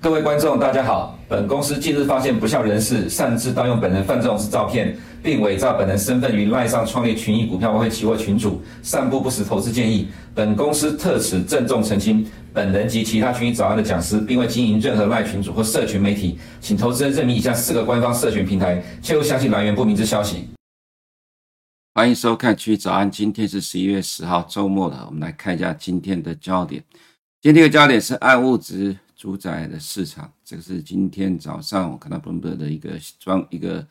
各位观众，大家好。本公司近日发现不肖人士擅自盗用本人范仲式照片，并伪造本人身份于赖上创立群益股票外汇期货群组，散布不实投资建议。本公司特此郑重澄清，本人及其他群益早安的讲师，并未经营任何赖群组或社群媒体，请投资人认明以下四个官方社群平台，切勿相信来源不明之消息。欢迎收看群益早安，今天是十一月十号周末了，我们来看一下今天的焦点。今天的焦点是暗物质。主宰的市场，这个是今天早上我看到 Bloomberg 的一个装一个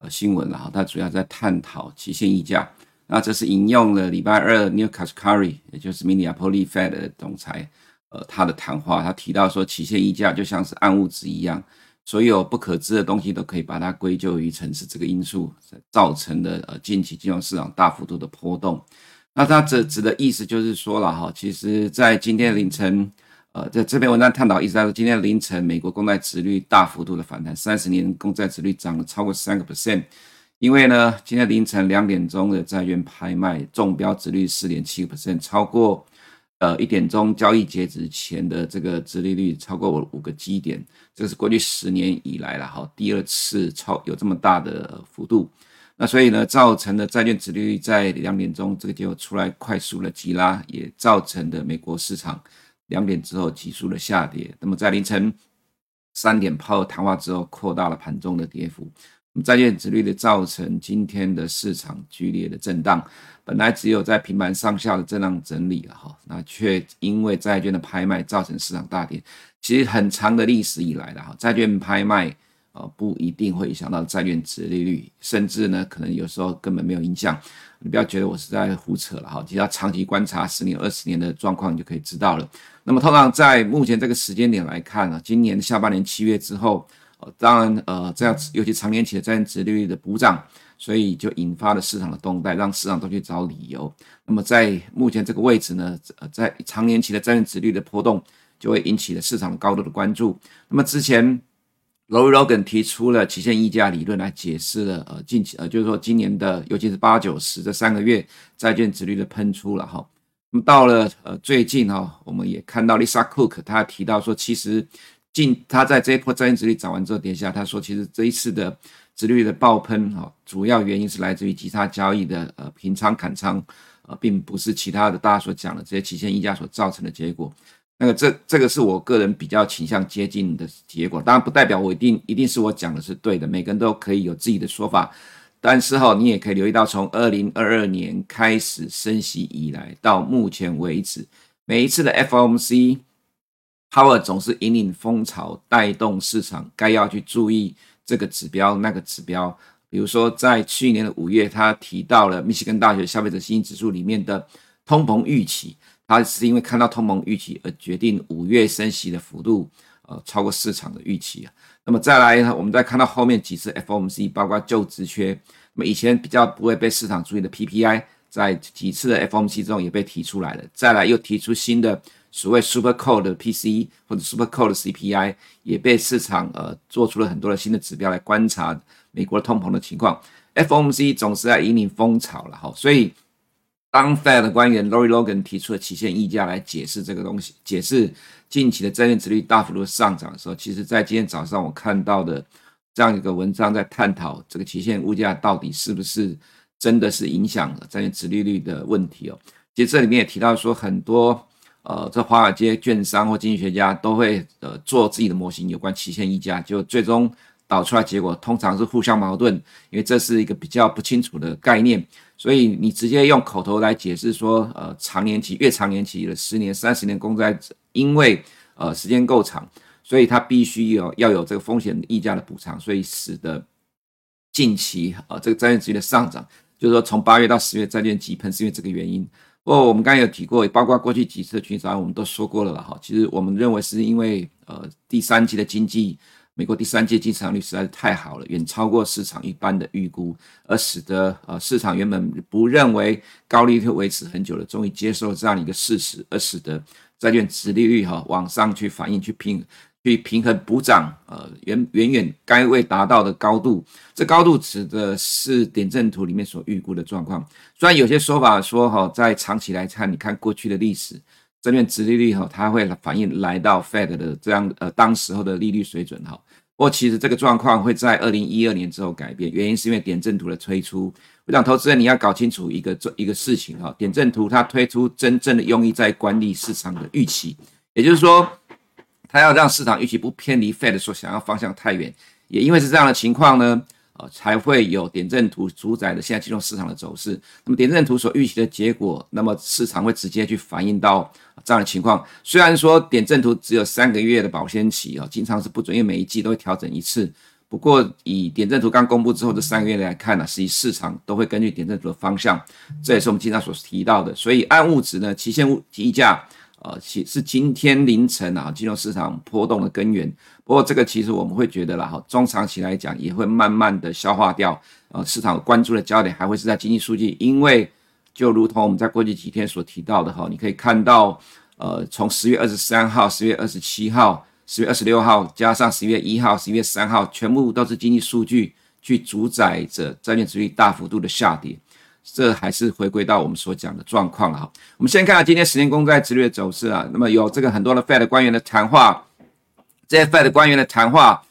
呃新闻了哈，它主要在探讨期限溢价。那这是引用了礼拜二 Neil Kashkari，也就是 Minneapolis Fed 的总裁，呃，他的谈话，他提到说，期限溢价就像是暗物质一样，所有不可知的东西都可以把它归咎于城市这个因素造成的呃近期金融市场大幅度的波动。那他这指的意思就是说了哈，其实在今天凌晨。呃，在这篇文章探讨，意思是说，今天凌晨美国公债殖率大幅度的反弹，三十年公债殖率涨了超过三个 percent。因为呢，今天凌晨两点钟的债券拍卖中标殖率四点七个 percent，超过呃一点钟交易截止前的这个殖利率超过五个基点，这是过去十年以来了哈第二次超有这么大的幅度。那所以呢，造成的债券殖利率在两点钟这个结果出来快速的急拉，也造成的美国市场。两点之后急速的下跌，那么在凌晨三点鲍尔谈话之后，扩大了盘中的跌幅。债券殖率的造成今天的市场剧烈的震荡，本来只有在平盘上下的震荡整理了哈，那却因为债券的拍卖造成市场大跌。其实很长的历史以来的哈，债券拍卖。呃，不一定会影响到债券殖利率，甚至呢，可能有时候根本没有影响。你不要觉得我是在胡扯了哈，其实要长期观察十年、二十年的状况，你就可以知道了。那么，通常在目前这个时间点来看呢，今年下半年七月之后，当然呃，这样尤其长年期的债券殖率的补涨，所以就引发了市场的动荡，让市场都去找理由。那么，在目前这个位置呢，呃，在长年期的债券殖率的波动，就会引起了市场高度的关注。那么之前。Lori Logan 提出了期限溢价理论来解释了呃近期呃就是说今年的尤其是八九十这三个月债券殖率的喷出了哈，那么到了呃最近哈，我们也看到 Lisa Cook 他提到说，其实近他在这一波债券殖利率涨完之后跌下，他说其实这一次的殖率的爆喷哈，主要原因是来自于其他交易的呃平仓砍仓呃，并不是其他的大家所讲的这些期限溢价所造成的结果。那个这这个是我个人比较倾向接近的结果，当然不代表我一定一定是我讲的是对的，每个人都可以有自己的说法。但是哈，你也可以留意到，从二零二二年开始升息以来，到目前为止，每一次的 FOMC Powell 总是引领风潮，带动市场该要去注意这个指标那个指标。比如说，在去年的五月，他提到了密歇根大学消费者信心指数里面的通膨预期。他是因为看到通膨预期而决定五月升息的幅度，呃，超过市场的预期啊。那么再来呢，我们再看到后面几次 FOMC，包括就职缺，那么以前比较不会被市场注意的 PPI，在几次的 FOMC 中也被提出来了。再来又提出新的所谓 Super Core 的 PC 或者 Super Core 的 CPI，也被市场呃做出了很多的新的指标来观察美国通膨的情况。FOMC 总是在引领风潮了哈，所以。当 Fed 的官员 Lori Logan 提出了期限溢价来解释这个东西，解释近期的债券殖率大幅度上涨的时候，其实，在今天早上我看到的这样一个文章，在探讨这个期限物价到底是不是真的是影响了债券殖利率的问题哦。其实这里面也提到说，很多呃，这华尔街券商或经济学家都会呃做自己的模型，有关期限溢价，就最终导出来结果通常是互相矛盾，因为这是一个比较不清楚的概念。所以你直接用口头来解释说，呃，长年期越长年期的十年、三十年公债，因为呃时间够长，所以它必须有要有这个风险溢价的补偿，所以使得近期呃这个债券值的上涨，就是说从八月到十月债券急喷是因为这个原因。不过我们刚才有提过，包括过去几次的群益早安我们都说过了了哈。其实我们认为是因为呃第三季的经济。美国第三季经济成长率实在是太好了，远超过市场一般的预估，而使得呃市场原本不认为高利率维持很久的，终于接受这样一个事实，而使得债券殖利率哈往上去反映去拼去平衡补涨，呃，远远远该未达到的高度。这高度指的是点阵图里面所预估的状况。虽然有些说法说哈，在长期来看，你看过去的历史，这边殖利率哈，它会反映来到 Fed 的这样呃当时候的利率水准哈。不过其实这个状况会在二零一二年之后改变，原因是因为点阵图的推出。我想投资人你要搞清楚一个做一个事情哈，点阵图它推出真正的用意在管理市场的预期，也就是说。它要让市场预期不偏离 Fed 所想要方向太远，也因为是这样的情况呢，呃，才会有点阵图主宰的现在金融市场的走势。那么点阵图所预期的结果，那么市场会直接去反映到这样的情况。虽然说点阵图只有三个月的保鲜期啊，经常是不准，因为每一季都会调整一次。不过以点阵图刚公布之后这三个月来看呢，实际市场都会根据点阵图的方向，这也是我们经常所提到的。所以暗物质呢，期限物溢价。呃，其是今天凌晨啊，金融市场波动的根源。不过这个其实我们会觉得啦，哈，中长期来讲也会慢慢的消化掉。呃，市场关注的焦点还会是在经济数据，因为就如同我们在过去几天所提到的哈，你可以看到，呃，从十月二十三号、十月二十七号、十月二十六号，加上十月一号、十一月三号，全部都是经济数据去主宰着债券殖利率大幅度的下跌。这还是回归到我们所讲的状况了哈。我们先看看今天十年公债殖利率的走势啊。那么有这个很多的 Fed 官员的谈话，这些 Fed 官员的谈话，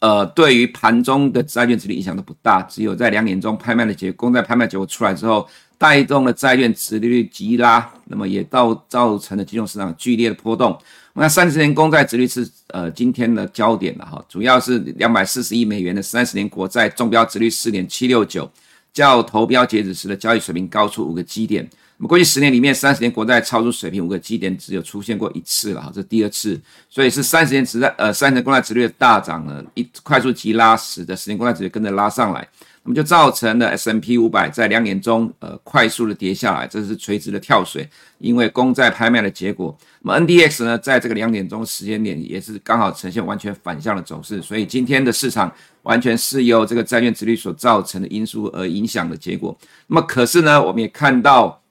呃，对于盘中的债券殖率影响都不大。只有在两点钟拍卖的结公债拍卖结果出来之后，带动了债券殖利率急拉，那么也造造成了金融市场剧烈的波动。那三十年公债殖率是呃今天的焦点了哈，主要是两百四十亿美元的三十年国债中标殖率四点七六九。较投标截止时的交易水平高出五个基点。那么过去十年里面，三十年国债超出水平五个基点只有出现过一次了哈，这第二次。所以是三十年值债呃三十年国债殖率大涨了，一快速急拉使的十年国债殖率跟着拉上来，那么就造成了 S&P 五百在两年中呃快速的跌下来，这是垂直的跳水，因为公债拍卖的结果。那么 NDX 呢，在这个两点钟时间点也是刚好呈现完全反向的走势，所以今天的市场。完全是由这个债券殖率所造成的因素而影响的结果。那么，可是呢，我们也看到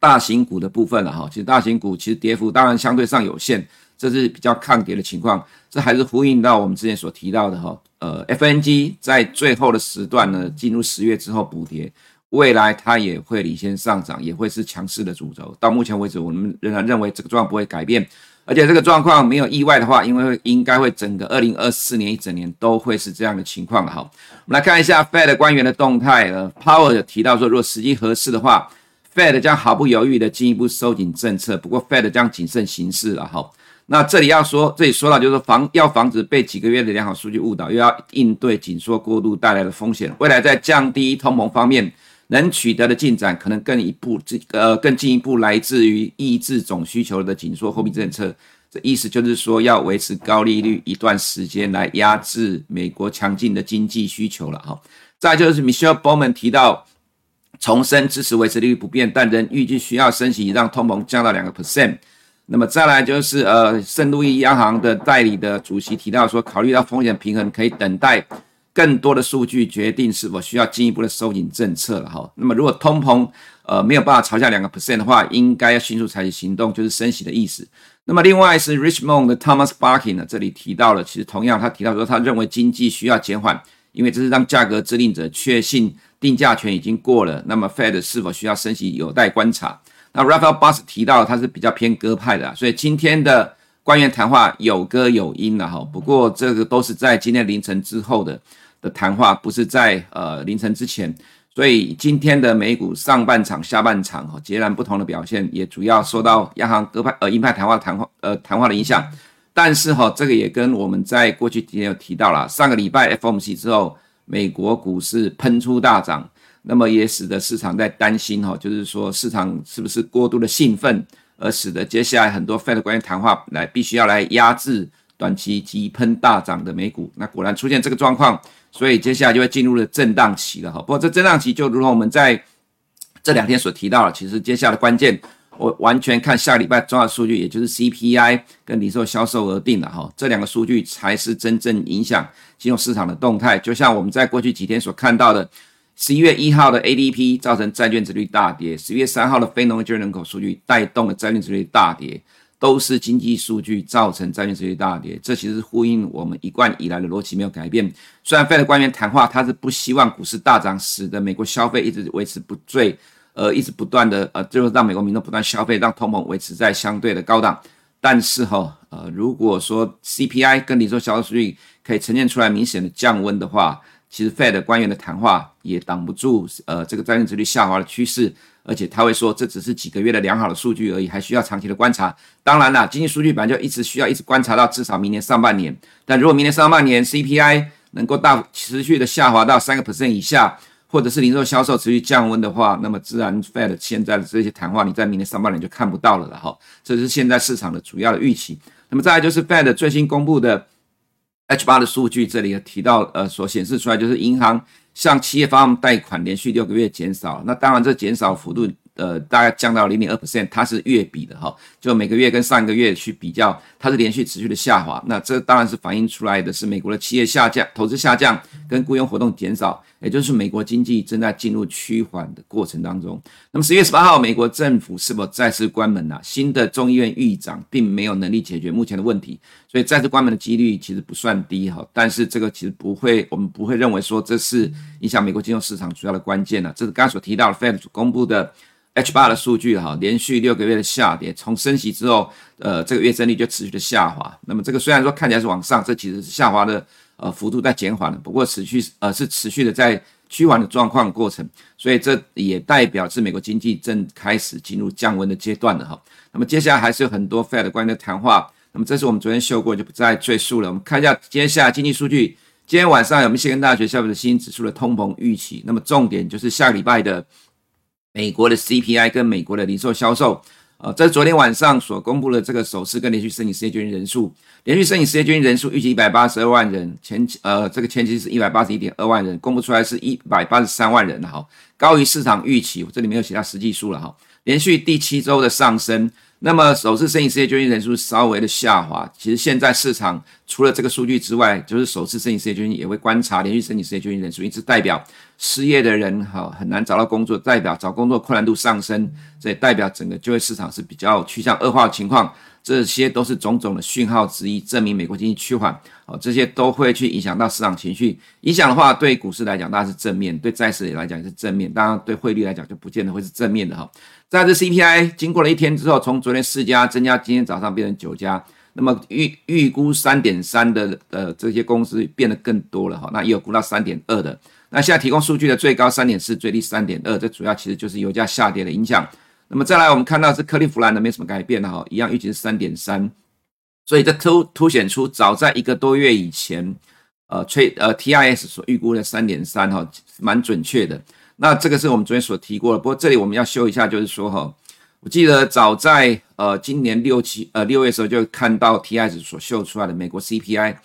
大型股的部分了哈。其实大型股其实跌幅当然相对上有限，这是比较抗跌的情况。这还是呼应到我们之前所提到的哈。呃，FNG 在最后的时段呢，进入十月之后补跌，未来它也会领先上涨，也会是强势的主轴。到目前为止，我们仍然认为这个状况不会改变。而且这个状况没有意外的话，因为应该会整个二零二四年一整年都会是这样的情况。哈，我们来看一下 Fed 官员的动态。呃，Powell 提到说，如果时机合适的话，Fed 将毫不犹豫的进一步收紧政策。不过，Fed 将谨慎行事了。哈，那这里要说，这里说到就是防要防止被几个月的良好数据误导，又要应对紧缩过度带来的风险。未来在降低通膨方面。能取得的进展可能更一步，这呃更进一步来自于抑制总需求的紧缩货币政策。这意思就是说，要维持高利率一段时间来压制美国强劲的经济需求了哈。再就是 Michelle Bowman 提到，重申支持维持利率不变，但仍预计需要升息让通膨降到两个 percent。那么再来就是呃圣路易央行的代理的主席提到说，考虑到风险平衡，可以等待。更多的数据决定是否需要进一步的收紧政策了哈。那么如果通膨呃没有办法朝下两个 percent 的话，应该要迅速采取行动，就是升息的意思。那么另外是 Richmond 的 Thomas Barkin 呢，这里提到了，其实同样他提到说，他认为经济需要减缓，因为这是让价格制定者确信定价权已经过了。那么 Fed 是否需要升息有待观察。那 Raphael Boss 提到他是比较偏鸽派的，所以今天的官员谈话有鸽有鹰了哈。不过这个都是在今天凌晨之后的。的谈话不是在呃凌晨之前，所以今天的美股上半场、下半场哈截然不同的表现，也主要受到央行鸽派呃鹰派谈话谈话呃谈话的影响。但是哈，这个也跟我们在过去几天有提到了，上个礼拜 FOMC 之后，美国股市喷出大涨，那么也使得市场在担心哈，就是说市场是不是过度的兴奋，而使得接下来很多 Fed 官员谈话来必须要来压制短期急喷大涨的美股。那果然出现这个状况。所以接下来就会进入了震荡期了哈。不过这震荡期就如同我们在这两天所提到的，其实接下来的关键，我完全看下礼拜重要数据，也就是 CPI 跟零售销售额定了哈。这两个数据才是真正影响金融市场的动态。就像我们在过去几天所看到的，十一月一号的 ADP 造成债券殖率大跌，十一月三号的非农业就业人口数据带动了债券殖率大跌。都是经济数据造成债券殖率大跌。这其实是呼应我们一贯以来的逻辑没有改变。虽然 Fed 官员谈话，他是不希望股市大涨，使得美国消费一直维持不坠，呃，一直不断的呃，最后让美国民众不断消费，让通膨维持在相对的高档。但是哈，呃，如果说 CPI 跟零售销售数据可以呈现出来明显的降温的话，其实 Fed 官员的谈话也挡不住呃这个债券殖率下滑的趋势，而且他会说这只是几个月的良好的数据而已，还需要长期的观察。当然啦，经济数据本来就一直需要一直观察到至少明年上半年。但如果明年上半年 CPI 能够大持续的下滑到三个 percent 以下，或者是零售销售持续降温的话，那么自然 Fed 现在的这些谈话你在明年上半年就看不到了了哈。这是现在市场的主要的预期。那么再来就是 Fed 最新公布的。H 八的数据这里提到，呃，所显示出来就是银行向企业发放贷款连续六个月减少，那当然这减少幅度。呃，大概降到零点二 percent，它是月比的哈，就每个月跟上个月去比较，它是连续持续的下滑。那这当然是反映出来的是美国的企业下降、投资下降跟雇佣活动减少，也就是美国经济正在进入趋缓的过程当中。那么十月十八号，美国政府是否再次关门呢、新的众议院议长并没有能力解决目前的问题，所以再次关门的几率其实不算低哈。但是这个其实不会，我们不会认为说这是影响美国金融市场主要的关键呢、这是刚刚所提到的 Fed 公布的。H8 的数据哈，连续六个月的下跌，从升息之后，呃，这个月增率就持续的下滑。那么这个虽然说看起来是往上，这其实是下滑的呃幅度在减缓了，不过持续呃是持续的在趋缓的状况过程，所以这也代表是美国经济正开始进入降温的阶段了哈。那么接下来还是有很多 Fed 关于的谈话，那么这是我们昨天秀过，就不再赘述了。我们看一下接下来经济数据，今天晚上有密歇根大学消费者信心指数的通膨预期，那么重点就是下个礼拜的。美国的 CPI 跟美国的零售销售，啊，这是昨天晚上所公布的这个首次跟连续申请失业救济人数，连续申请失业救济人数预计一百八十二万人，前期呃这个前期是一百八十一点二万人，公布出来是一百八十三万人哈，高于市场预期，我这里没有写到实际数了哈，连续第七周的上升。那么首次申请失业救济人数稍微的下滑，其实现在市场除了这个数据之外，就是首次申请失业救济也会观察连续申请失业救济人数，一直代表失业的人哈很难找到工作，代表找工作困难度上升，所以代表整个就业市场是比较趋向恶化的情况。这些都是种种的讯号之一，证明美国经济趋缓。哦，这些都会去影响到市场情绪。影响的话，对股市来讲当然是正面，对债市来讲也是正面。当然，对汇率来讲就不见得会是正面的哈。在这 CPI 经过了一天之后，从昨天四家增加，今天早上变成九家。那么预预估三点三的呃这些公司变得更多了哈。那也有估到三点二的。那现在提供数据的最高三点四，最低三点二，这主要其实就是油价下跌的影响。那么再来，我们看到是克利夫兰的没什么改变的哈，一样预期是三点三，所以这凸凸显出早在一个多月以前，呃，吹呃 TIS 所预估的三点三哈，蛮准确的。那这个是我们昨天所提过的，不过这里我们要修一下，就是说哈，我记得早在呃今年六七呃六月的时候就看到 TIS 所秀出来的美国 CPI，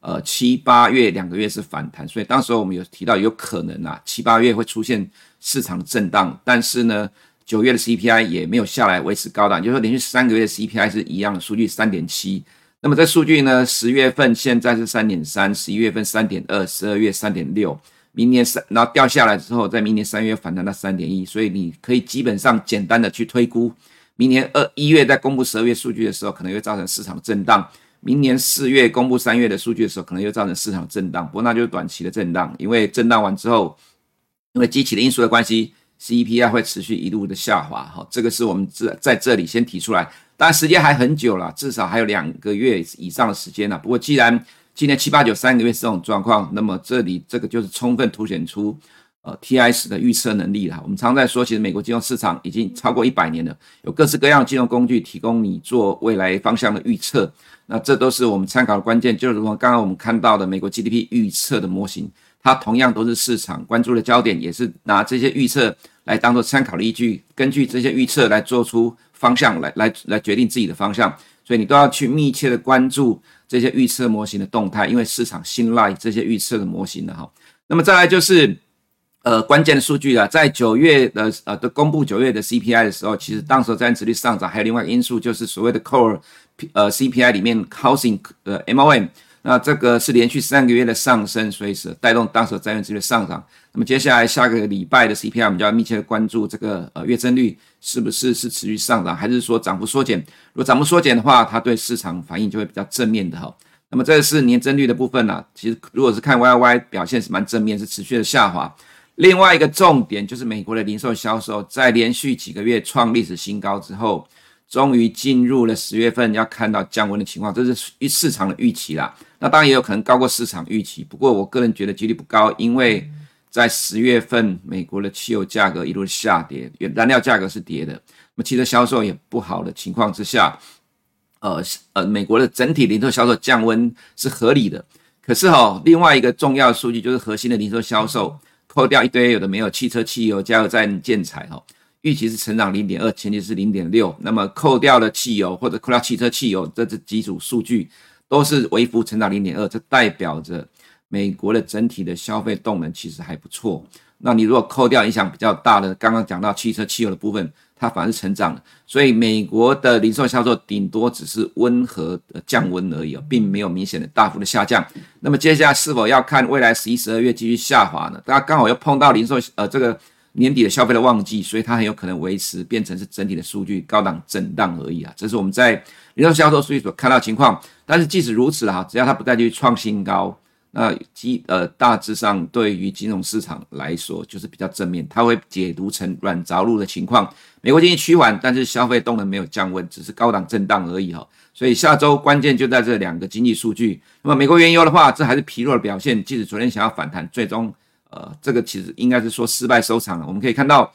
呃七八月两个月是反弹，所以当时候我们有提到有可能啊七八月会出现市场震荡，但是呢。九月的 CPI 也没有下来，维持高档，就是说连续三个月的 CPI 是一样的数据，三点七。那么这数据呢，十月份现在是三点三，十一月份三点二，十二月三点六，明年三，然后掉下来之后，在明年三月反弹到三点一，所以你可以基本上简单的去推估，明年二一月在公布十二月数据的时候，可能会造成市场震荡；明年四月公布三月的数据的时候，可能又造成市场震荡。不过那就是短期的震荡，因为震荡完之后，因为机器的因素的关系。CPI 会持续一路的下滑，哈，这个是我们在在这里先提出来，当然时间还很久了，至少还有两个月以上的时间呢。不过既然今年七八九三个月是这种状况，那么这里这个就是充分凸显出呃 TIS 的预测能力了。我们常在说，其实美国金融市场已经超过一百年了，有各式各样的金融工具提供你做未来方向的预测，那这都是我们参考的关键。就是如果刚刚我们看到的美国 GDP 预测的模型。它同样都是市场关注的焦点，也是拿这些预测来当做参考的依据，根据这些预测来做出方向，来来来决定自己的方向。所以你都要去密切的关注这些预测模型的动态，因为市场信赖这些预测的模型的哈。那么再来就是呃关键的数据啊，在九月的呃的公布九月的 CPI 的时候，其实当时债券殖率上涨，还有另外一个因素就是所谓的 Core 呃 CPI 里面 Housing 呃 MOM。那这个是连续三个月的上升，所以是带动当时债券殖利率上涨。那么接下来下个礼拜的 CPI，我们就要密切的关注这个呃月增率是不是是持续上涨，还是说涨幅缩减？如果涨幅缩减的话，它对市场反应就会比较正面的哈。那么这是年增率的部分呢、其实如果是看 YY 表现是蛮正面，是持续的下滑。另外一个重点就是美国的零售销售在连续几个月创历史新高之后，终于进入了十月份要看到降温的情况，这是市场的预期啦。那当然也有可能高过市场预期，不过我个人觉得几率不高，因为在十月份美国的汽油价格一路下跌，燃料价格是跌的，那么汽车销售也不好的情况之下。呃呃，美国的整体零售销售降温是合理的，可是哈、哦，另外一个重要的数据就是核心的零售销售，扣掉一堆有的没有汽车、汽油、加油站、建材哈，预期是成长零点二，前期是零点六，那么扣掉了汽油或者扣掉汽车、汽油这这几组数据都是微幅成长零点二，这代表着美国的整体的消费动能其实还不错。那你如果扣掉影响比较大的，刚刚讲到汽车、汽油的部分。它反而是成长了，所以美国的零售销售顶多只是温和的降温而已，并没有明显的大幅的下降。那么接下来是否要看未来十一、十二月继续下滑呢？大家刚好又碰到零售呃这个年底的消费的旺季，所以它很有可能维持变成是整体的数据高档震荡而已啊。这是我们在零售销售数据所看到情况。但是即使如此哈，只要它不再去创新高。那基呃大致上对于金融市场来说就是比较正面，它会解读成软着陆的情况。美国经济趋缓，但是消费动能没有降温，只是高档震荡而已哈。所以下周关键就在这两个经济数据。那么美国原油的话，这还是疲弱的表现，即使昨天想要反弹，最终呃这个其实应该是说失败收场了。我们可以看到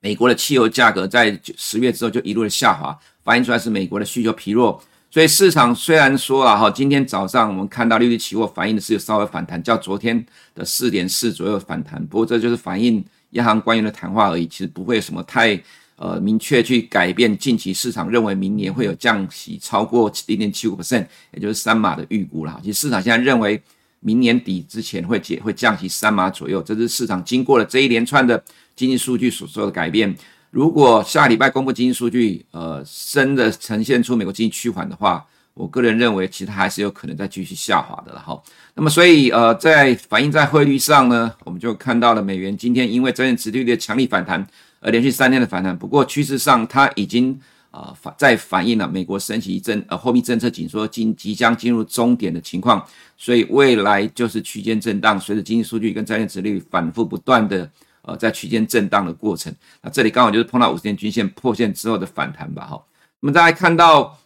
美国的汽油价格在十月之后就一路的下滑，反映出来是美国的需求疲弱。所以市场虽然说了哈，今天早上我们看到利率期货反映的是有稍微反弹，较昨天的四点四左右反弹，不过这就是反映央行官员的谈话而已，其实不会什么太呃明确去改变近期市场认为明年会有降息超过零点七五 percent，也就是三码的预估了。其实市场现在认为明年底之前会解会降息三码左右，这是市场经过了这一连串的经济数据所做的改变。如果下礼拜公布经济数据，呃，真的呈现出美国经济趋缓的话，我个人认为，其他还是有可能再继续下滑的了哈。那么，所以呃，在反映在汇率上呢，我们就看到了美元今天因为债券殖利率的强力反弹，而连续三天的反弹。不过趋势上，它已经啊反、在反映了美国升息政呃货币政策紧缩进即将进入终点的情况，所以未来就是区间震荡，随着经济数据跟债券殖利率反复不断的。呃，在区间震荡的过程，那这里刚好就是碰到五十天均线破线之后的反弹吧，哈。那么大家看到，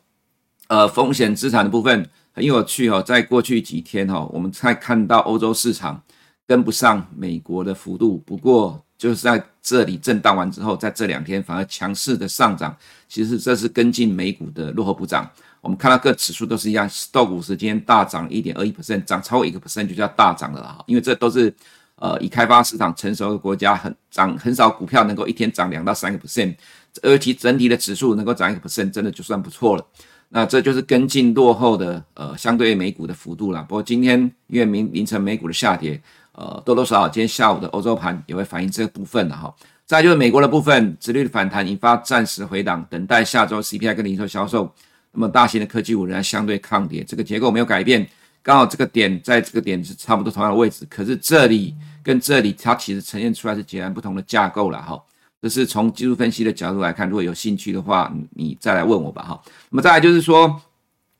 呃，风险资产的部分很有趣哦，在过去几天哈，我们才看到欧洲市场跟不上美国的幅度，不过就是在这里震荡完之后，在这两天反而强势的上涨，其实这是跟进美股的落后补涨。我们看到各指数都是一样，Stoxx 50今天大涨一点二一 percent，涨超过一个 percent 就叫大涨了哈，因为这都是。呃，已开发市场成熟的国家很涨，很少股票能够一天涨两到三个 percent，而其整体的指数能够涨一个 percent，真的就算不错了。那这就是跟进落后的呃，相对于美股的幅度了。不过今天因为明凌晨美股的下跌，呃，多多少少今天下午的欧洲盘也会反映这个部分的哈。再就是美国的部分，殖利率反弹引发暂时回档，等待下周 CPI 跟零售销售。那么大型的科技股仍然相对抗跌，这个结构没有改变。刚好这个点在这个点是差不多同样的位置，可是这里跟这里它其实呈现出来是截然不同的架构了哈。这是从技术分析的角度来看，如果有兴趣的话，你再来问我吧哈。那么再来就是说，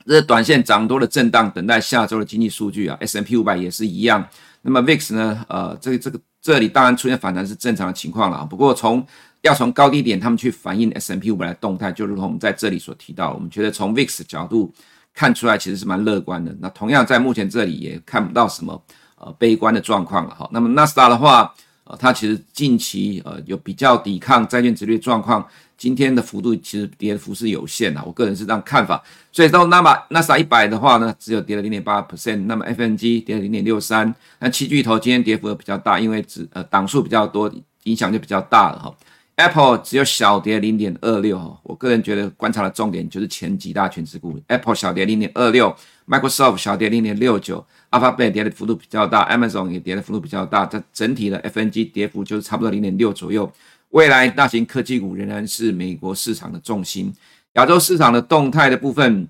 这短线涨多的震荡，等待下周的经济数据啊。S&P 500也是一样。那么 VIX 呢？呃，这个这个这里当然出现反弹是正常的情况了。不过从要从高低点他们去反映 S M P 五百的动态，就如同我们在这里所提到，我们觉得从 VIX 角度。看出来其实是蛮乐观的。那同样在目前这里也看不到什么呃悲观的状况了哈。那么纳斯达的话，呃，它其实近期呃有比较抵抗债券殖利率状况，今天的幅度其实跌幅是有限的。我个人是这样看法。所以到那么纳斯一百的话呢，只有跌了零点八 percent。那么 FNG 跌了零点六三。那七巨头今天跌幅比较大，因为只呃档数比较多，影响就比较大了哈。Apple 只有小跌零点二六哈，我个人觉得观察的重点就是前几大权值股，Apple 小跌零点二六，Microsoft 小跌零点六九，Alphabet 跌的幅度比较大，Amazon 也跌的幅度比较大，这整体的 FNG 跌幅就是差不多零点六左右。未来大型科技股仍然是美国市场的重心，亚洲市场的动态的部分，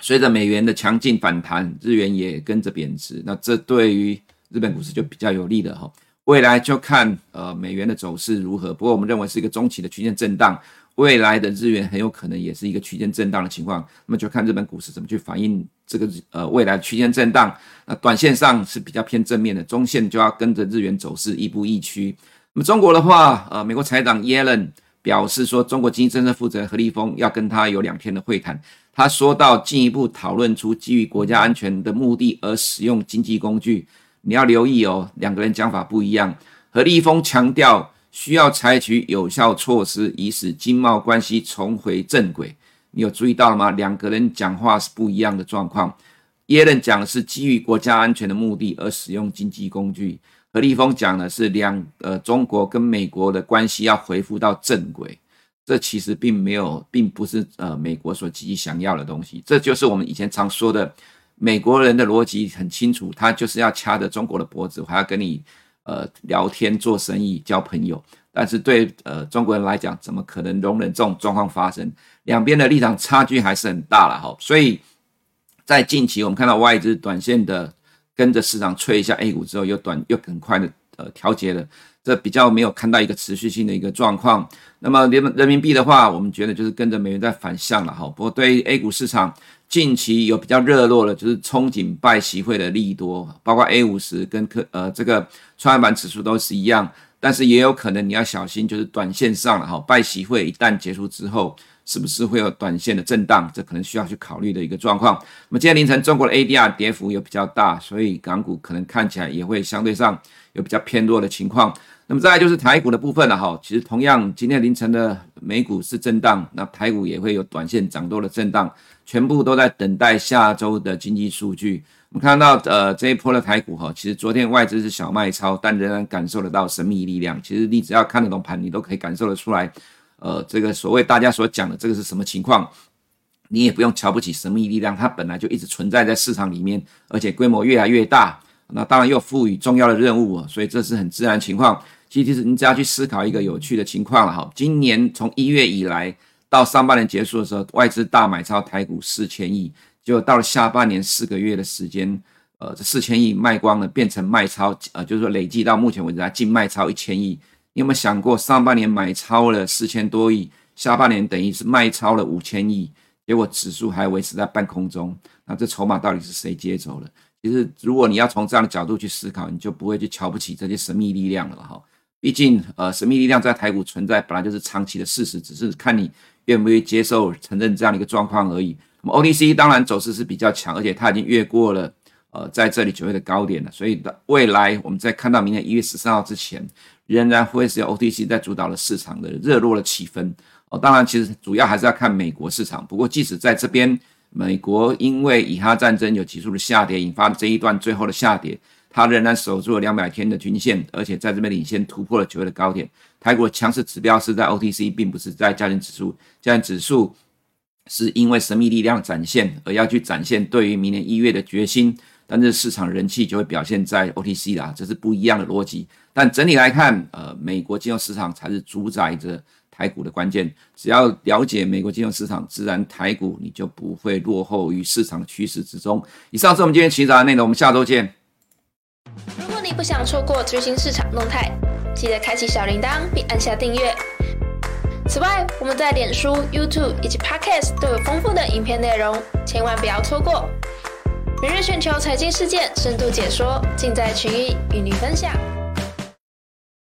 随着美元的强劲反弹，日元也跟着贬值，那这对于日本股市就比较有利的哈。未来就看呃美元的走势如何。不过我们认为是一个中期的区间震荡，未来的日元很有可能也是一个区间震荡的情况。那么就看日本股市怎么去反映这个呃未来区间震荡。那短线上是比较偏正面的，中线就要跟着日元走势亦步亦趋。那么中国的话，呃，美国财长耶伦表示说，中国经济政策负责人何立峰要跟他有两天的会谈。他说到进一步讨论出基于国家安全的目的而使用经济工具。你要留意哦，两个人讲法不一样。何立峰强调需要采取有效措施，以使经贸关系重回正轨。你有注意到了吗？两个人讲话是不一样的状况。耶伦讲的是基于国家安全的目的而使用经济工具，何立峰讲的是两呃中国跟美国的关系要恢复到正轨。这其实并没有，并不是呃美国所急于想要的东西。这就是我们以前常说的。美国人的逻辑很清楚，他就是要掐着中国的脖子，还要跟你呃聊天、做生意、交朋友。但是对呃中国人来讲，怎么可能容忍这种状况发生？两边的立场差距还是很大了哈。所以在近期，我们看到外资短线的跟着市场吹一下 A 股之后，又短又很快的呃调节了，这比较没有看到一个持续性的一个状况。那么人人民币的话，我们觉得就是跟着美元在反向了哈。不过对于 A 股市场，近期有比较热络的，就是憧憬拜习会的利多，包括 A 五十跟科呃这个创业板指数都是一样，但是也有可能你要小心，就是短线上了哈，拜习会一旦结束之后，是不是会有短线的震荡？这可能需要去考虑的一个状况。那么今天凌晨中国的 ADR 跌幅又比较大，所以港股可能看起来也会相对上有比较偏弱的情况。那么再来就是台股的部分了哈，其实同样今天凌晨的美股是震荡，那台股也会有短线涨多的震荡。全部都在等待下周的经济数据。我们看到，呃，这一波的台股哈，其实昨天外资是小卖超，但仍然感受得到神秘力量。其实你只要看得懂盘，你都可以感受得出来。呃，这个所谓大家所讲的这个是什么情况？你也不用瞧不起神秘力量，它本来就一直存在在市场里面，而且规模越来越大。那当然又赋予重要的任务，所以这是很自然情况。其实你只要去思考一个有趣的情况了哈，今年从一月以来。到上半年结束的时候，外资大买超台股四千亿，就到了下半年四个月的时间，呃，这四千亿卖光了，变成卖超，呃，就是说累计到目前为止，它净卖超一千亿。你有没有想过，上半年买超了四千多亿，下半年等于是卖超了五千亿，结果指数还维持在半空中，那这筹码到底是谁接走了？其实，如果你要从这样的角度去思考，你就不会去瞧不起这些神秘力量了哈。毕竟，呃，神秘力量在台股存在，本来就是长期的事实，只是看你。愿不愿意接受承认这样的一个状况而已。那么 OTC 当然走势是比较强，而且它已经越过了呃在这里九月的高点了。所以未来我们在看到明年一月十三号之前，仍然会是由 OTC 在主导了市场的热络的气氛。哦，当然其实主要还是要看美国市场。不过即使在这边，美国因为以哈战争有急速的下跌，引发了这一段最后的下跌。它仍然守住了两百天的均线，而且在这边领先突破了九月的高点。台股的强势指标是在 OTC，并不是在加权指数。加权指数是因为神秘力量展现而要去展现对于明年一月的决心，但是市场人气就会表现在 OTC 啦，这是不一样的逻辑。但整体来看，呃，美国金融市场才是主宰着台股的关键。只要了解美国金融市场，自然台股你就不会落后于市场的趋势之中。以上是我们今天齐早的内容，我们下周见。如果你不想错过最新市场动态，记得开启小铃铛并按下订阅。此外，我们在脸书、YouTube 以及 Podcast 都有丰富的影片内容，千万不要错过。每日全球财经事件深度解说，尽在群益与你分享。